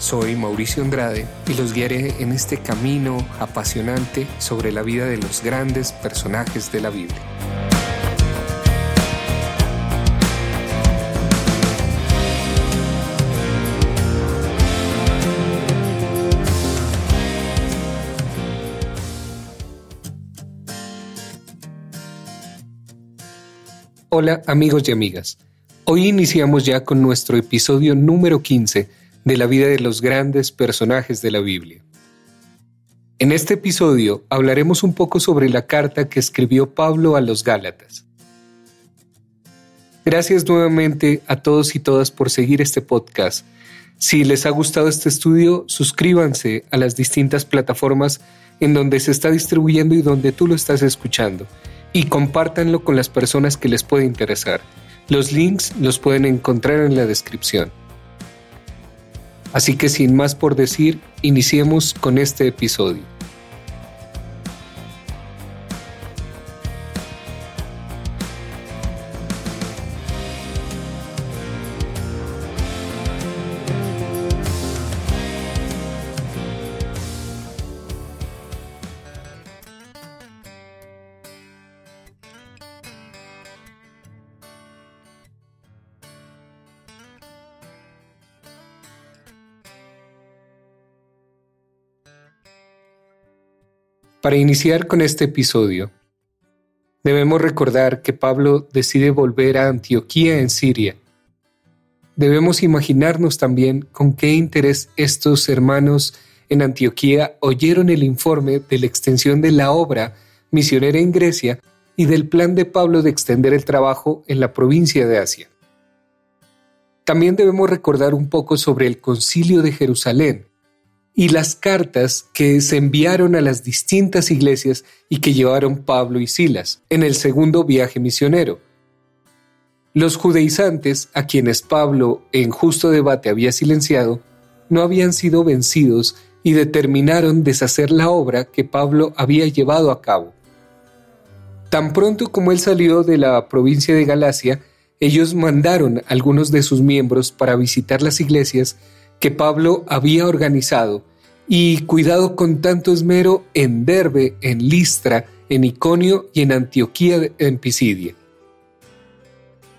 Soy Mauricio Andrade y los guiaré en este camino apasionante sobre la vida de los grandes personajes de la Biblia. Hola amigos y amigas. Hoy iniciamos ya con nuestro episodio número 15 de la vida de los grandes personajes de la Biblia. En este episodio hablaremos un poco sobre la carta que escribió Pablo a los Gálatas. Gracias nuevamente a todos y todas por seguir este podcast. Si les ha gustado este estudio, suscríbanse a las distintas plataformas en donde se está distribuyendo y donde tú lo estás escuchando y compártanlo con las personas que les puede interesar. Los links los pueden encontrar en la descripción. Así que sin más por decir, iniciemos con este episodio. Para iniciar con este episodio, debemos recordar que Pablo decide volver a Antioquía en Siria. Debemos imaginarnos también con qué interés estos hermanos en Antioquía oyeron el informe de la extensión de la obra misionera en Grecia y del plan de Pablo de extender el trabajo en la provincia de Asia. También debemos recordar un poco sobre el concilio de Jerusalén, y las cartas que se enviaron a las distintas iglesias y que llevaron Pablo y Silas en el segundo viaje misionero. Los judaizantes, a quienes Pablo en justo debate había silenciado, no habían sido vencidos y determinaron deshacer la obra que Pablo había llevado a cabo. Tan pronto como él salió de la provincia de Galacia, ellos mandaron a algunos de sus miembros para visitar las iglesias que Pablo había organizado y cuidado con tanto esmero en Derbe, en Listra, en Iconio y en Antioquía en Pisidia.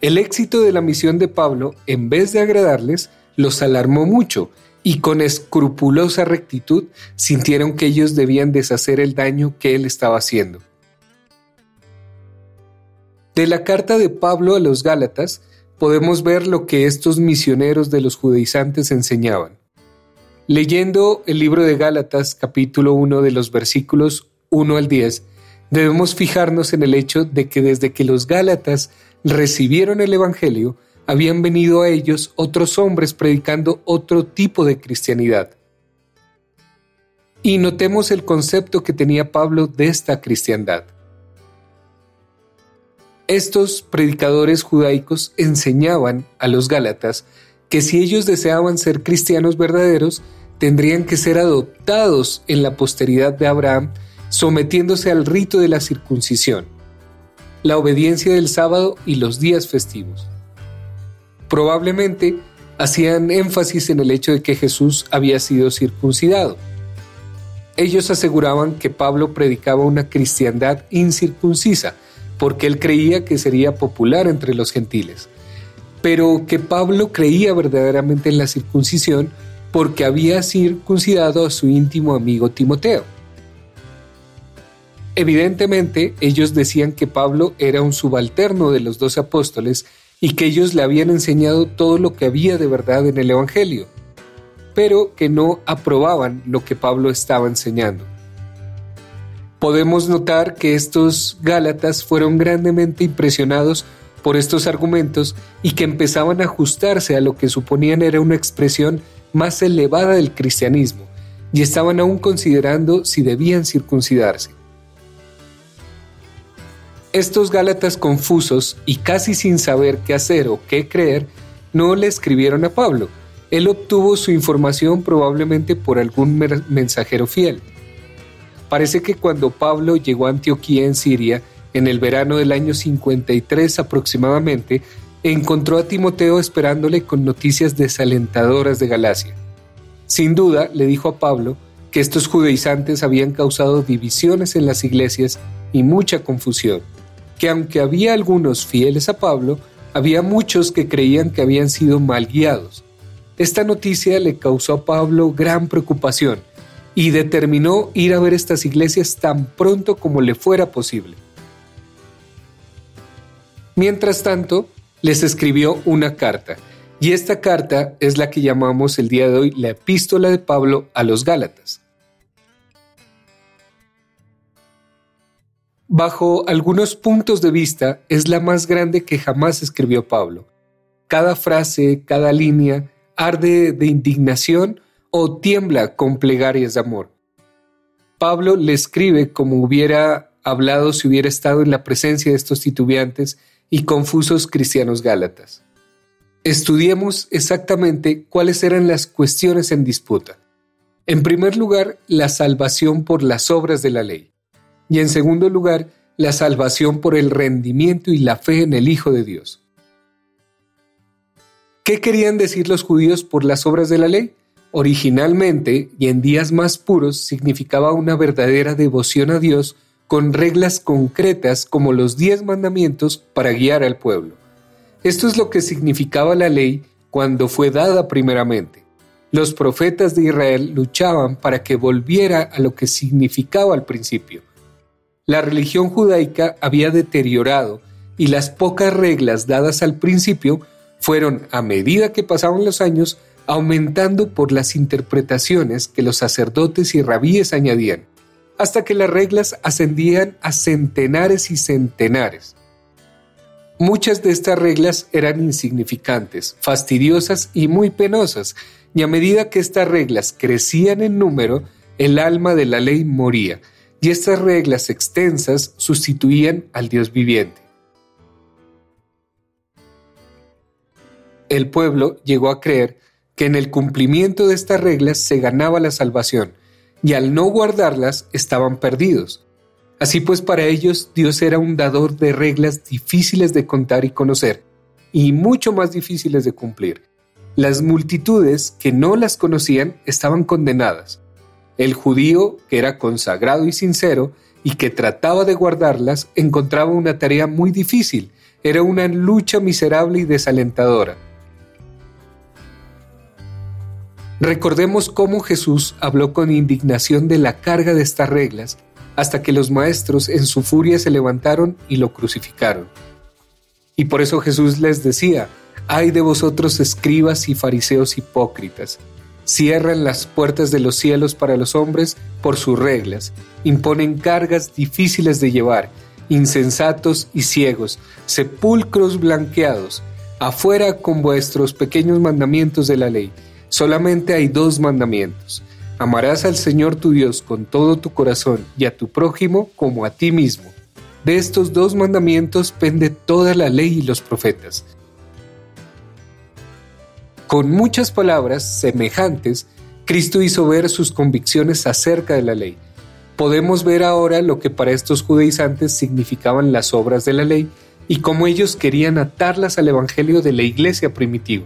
El éxito de la misión de Pablo, en vez de agradarles, los alarmó mucho y con escrupulosa rectitud sintieron que ellos debían deshacer el daño que él estaba haciendo. De la carta de Pablo a los Gálatas podemos ver lo que estos misioneros de los judaizantes enseñaban. Leyendo el libro de Gálatas capítulo 1 de los versículos 1 al 10, debemos fijarnos en el hecho de que desde que los Gálatas recibieron el Evangelio, habían venido a ellos otros hombres predicando otro tipo de cristianidad. Y notemos el concepto que tenía Pablo de esta cristiandad. Estos predicadores judaicos enseñaban a los Gálatas que si ellos deseaban ser cristianos verdaderos, tendrían que ser adoptados en la posteridad de Abraham, sometiéndose al rito de la circuncisión, la obediencia del sábado y los días festivos. Probablemente hacían énfasis en el hecho de que Jesús había sido circuncidado. Ellos aseguraban que Pablo predicaba una cristiandad incircuncisa, porque él creía que sería popular entre los gentiles, pero que Pablo creía verdaderamente en la circuncisión porque había circuncidado a su íntimo amigo Timoteo. Evidentemente, ellos decían que Pablo era un subalterno de los doce apóstoles y que ellos le habían enseñado todo lo que había de verdad en el Evangelio, pero que no aprobaban lo que Pablo estaba enseñando podemos notar que estos Gálatas fueron grandemente impresionados por estos argumentos y que empezaban a ajustarse a lo que suponían era una expresión más elevada del cristianismo, y estaban aún considerando si debían circuncidarse. Estos Gálatas confusos y casi sin saber qué hacer o qué creer, no le escribieron a Pablo. Él obtuvo su información probablemente por algún mensajero fiel. Parece que cuando Pablo llegó a Antioquía en Siria, en el verano del año 53 aproximadamente, encontró a Timoteo esperándole con noticias desalentadoras de Galacia. Sin duda, le dijo a Pablo que estos judaizantes habían causado divisiones en las iglesias y mucha confusión, que aunque había algunos fieles a Pablo, había muchos que creían que habían sido mal guiados. Esta noticia le causó a Pablo gran preocupación y determinó ir a ver estas iglesias tan pronto como le fuera posible. Mientras tanto, les escribió una carta, y esta carta es la que llamamos el día de hoy la epístola de Pablo a los Gálatas. Bajo algunos puntos de vista, es la más grande que jamás escribió Pablo. Cada frase, cada línea, arde de indignación o tiembla con plegarias de amor. Pablo le escribe como hubiera hablado si hubiera estado en la presencia de estos titubeantes y confusos cristianos gálatas. Estudiemos exactamente cuáles eran las cuestiones en disputa. En primer lugar, la salvación por las obras de la ley. Y en segundo lugar, la salvación por el rendimiento y la fe en el Hijo de Dios. ¿Qué querían decir los judíos por las obras de la ley? Originalmente, y en días más puros, significaba una verdadera devoción a Dios con reglas concretas como los diez mandamientos para guiar al pueblo. Esto es lo que significaba la ley cuando fue dada primeramente. Los profetas de Israel luchaban para que volviera a lo que significaba al principio. La religión judaica había deteriorado y las pocas reglas dadas al principio fueron, a medida que pasaban los años, aumentando por las interpretaciones que los sacerdotes y rabíes añadían hasta que las reglas ascendían a centenares y centenares. Muchas de estas reglas eran insignificantes, fastidiosas y muy penosas, y a medida que estas reglas crecían en número, el alma de la ley moría, y estas reglas extensas sustituían al Dios viviente. El pueblo llegó a creer que en el cumplimiento de estas reglas se ganaba la salvación, y al no guardarlas estaban perdidos. Así pues para ellos Dios era un dador de reglas difíciles de contar y conocer, y mucho más difíciles de cumplir. Las multitudes que no las conocían estaban condenadas. El judío, que era consagrado y sincero, y que trataba de guardarlas, encontraba una tarea muy difícil, era una lucha miserable y desalentadora. Recordemos cómo Jesús habló con indignación de la carga de estas reglas, hasta que los maestros en su furia se levantaron y lo crucificaron. Y por eso Jesús les decía, ay de vosotros escribas y fariseos hipócritas, cierran las puertas de los cielos para los hombres por sus reglas, imponen cargas difíciles de llevar, insensatos y ciegos, sepulcros blanqueados, afuera con vuestros pequeños mandamientos de la ley, Solamente hay dos mandamientos. Amarás al Señor tu Dios con todo tu corazón y a tu prójimo como a ti mismo. De estos dos mandamientos pende toda la ley y los profetas. Con muchas palabras semejantes, Cristo hizo ver sus convicciones acerca de la ley. Podemos ver ahora lo que para estos judaizantes significaban las obras de la ley y cómo ellos querían atarlas al Evangelio de la iglesia primitiva.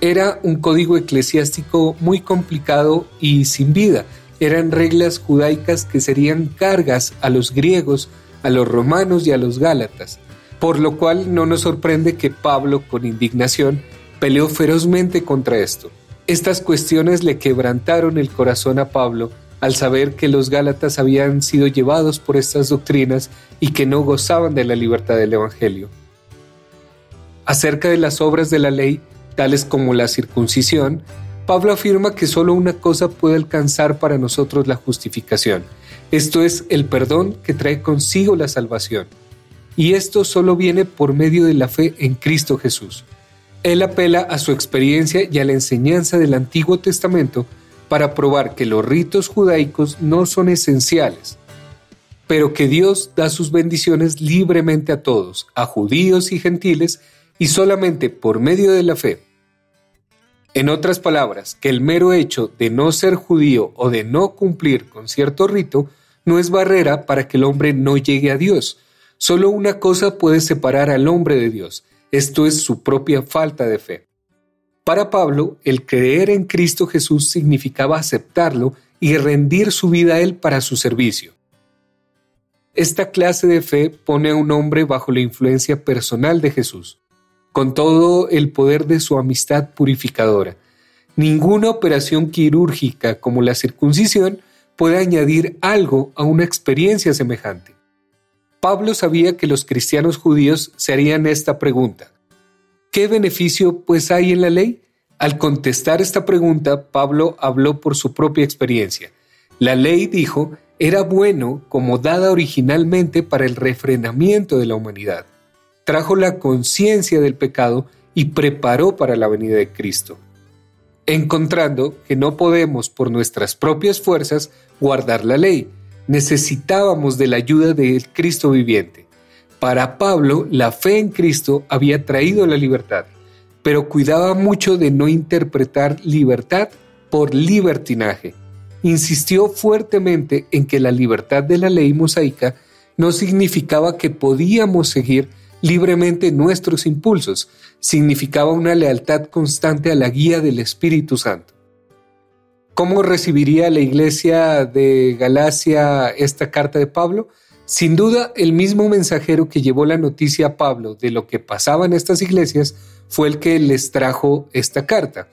Era un código eclesiástico muy complicado y sin vida. Eran reglas judaicas que serían cargas a los griegos, a los romanos y a los gálatas, por lo cual no nos sorprende que Pablo, con indignación, peleó ferozmente contra esto. Estas cuestiones le quebrantaron el corazón a Pablo al saber que los gálatas habían sido llevados por estas doctrinas y que no gozaban de la libertad del Evangelio. Acerca de las obras de la ley, tales como la circuncisión, Pablo afirma que solo una cosa puede alcanzar para nosotros la justificación, esto es el perdón que trae consigo la salvación. Y esto solo viene por medio de la fe en Cristo Jesús. Él apela a su experiencia y a la enseñanza del Antiguo Testamento para probar que los ritos judaicos no son esenciales, pero que Dios da sus bendiciones libremente a todos, a judíos y gentiles, y solamente por medio de la fe. En otras palabras, que el mero hecho de no ser judío o de no cumplir con cierto rito no es barrera para que el hombre no llegue a Dios. Solo una cosa puede separar al hombre de Dios, esto es su propia falta de fe. Para Pablo, el creer en Cristo Jesús significaba aceptarlo y rendir su vida a Él para su servicio. Esta clase de fe pone a un hombre bajo la influencia personal de Jesús, con todo el poder de su amistad purificadora. Ninguna operación quirúrgica como la circuncisión puede añadir algo a una experiencia semejante. Pablo sabía que los cristianos judíos se harían esta pregunta. ¿Qué beneficio pues hay en la ley? Al contestar esta pregunta, Pablo habló por su propia experiencia. La ley, dijo, era bueno como dada originalmente para el refrenamiento de la humanidad. Trajo la conciencia del pecado y preparó para la venida de Cristo. Encontrando que no podemos por nuestras propias fuerzas guardar la ley, necesitábamos de la ayuda del Cristo viviente. Para Pablo, la fe en Cristo había traído la libertad, pero cuidaba mucho de no interpretar libertad por libertinaje. Insistió fuertemente en que la libertad de la ley mosaica no significaba que podíamos seguir libremente nuestros impulsos, significaba una lealtad constante a la guía del Espíritu Santo. ¿Cómo recibiría la iglesia de Galacia esta carta de Pablo? Sin duda, el mismo mensajero que llevó la noticia a Pablo de lo que pasaba en estas iglesias fue el que les trajo esta carta.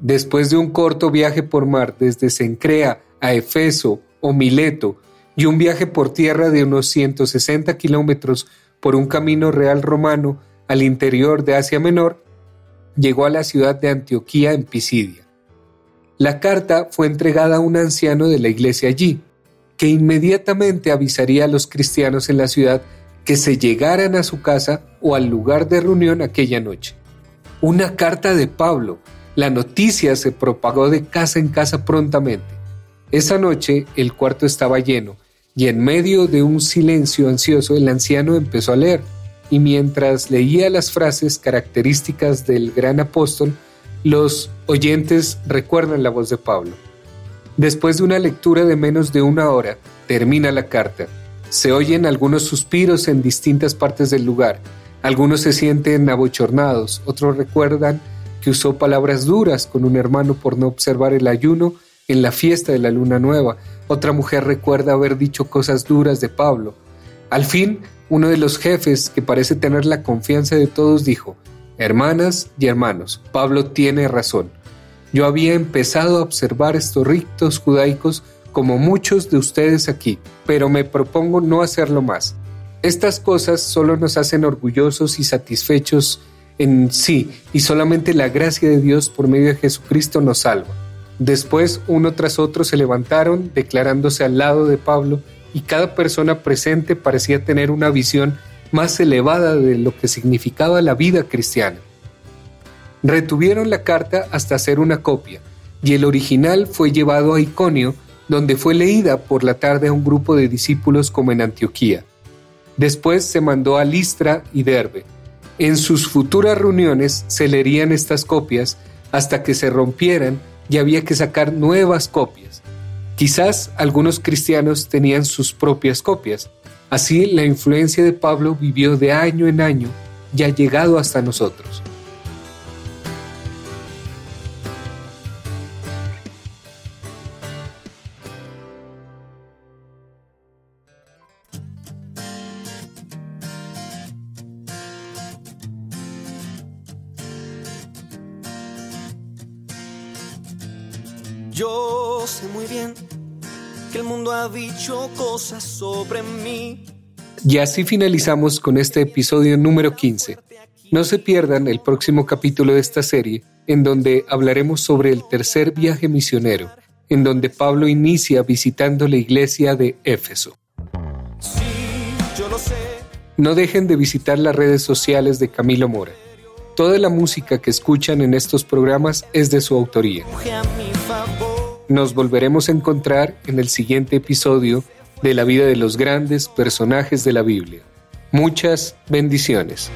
Después de un corto viaje por mar desde Sencrea a Efeso o Mileto y un viaje por tierra de unos 160 kilómetros por un camino real romano al interior de Asia Menor, llegó a la ciudad de Antioquía en Pisidia. La carta fue entregada a un anciano de la iglesia allí, que inmediatamente avisaría a los cristianos en la ciudad que se llegaran a su casa o al lugar de reunión aquella noche. Una carta de Pablo. La noticia se propagó de casa en casa prontamente. Esa noche el cuarto estaba lleno y en medio de un silencio ansioso el anciano empezó a leer y mientras leía las frases características del gran apóstol, los oyentes recuerdan la voz de Pablo. Después de una lectura de menos de una hora, termina la carta. Se oyen algunos suspiros en distintas partes del lugar. Algunos se sienten abochornados, otros recuerdan que usó palabras duras con un hermano por no observar el ayuno en la fiesta de la luna nueva. Otra mujer recuerda haber dicho cosas duras de Pablo. Al fin, uno de los jefes, que parece tener la confianza de todos, dijo, Hermanas y hermanos, Pablo tiene razón. Yo había empezado a observar estos ritos judaicos como muchos de ustedes aquí, pero me propongo no hacerlo más. Estas cosas solo nos hacen orgullosos y satisfechos en sí, y solamente la gracia de Dios por medio de Jesucristo nos salva. Después, uno tras otro se levantaron, declarándose al lado de Pablo, y cada persona presente parecía tener una visión más elevada de lo que significaba la vida cristiana. Retuvieron la carta hasta hacer una copia, y el original fue llevado a Iconio, donde fue leída por la tarde a un grupo de discípulos como en Antioquía. Después se mandó a Listra y Derbe. En sus futuras reuniones se leerían estas copias hasta que se rompieran y había que sacar nuevas copias. Quizás algunos cristianos tenían sus propias copias, Así, la influencia de Pablo vivió de año en año y ha llegado hasta nosotros. Yo sé muy bien que el mundo ha dicho cosas sobre mí. Y así finalizamos con este episodio número 15. No se pierdan el próximo capítulo de esta serie, en donde hablaremos sobre el tercer viaje misionero, en donde Pablo inicia visitando la iglesia de Éfeso. No dejen de visitar las redes sociales de Camilo Mora. Toda la música que escuchan en estos programas es de su autoría. Nos volveremos a encontrar en el siguiente episodio de la vida de los grandes personajes de la Biblia. Muchas bendiciones.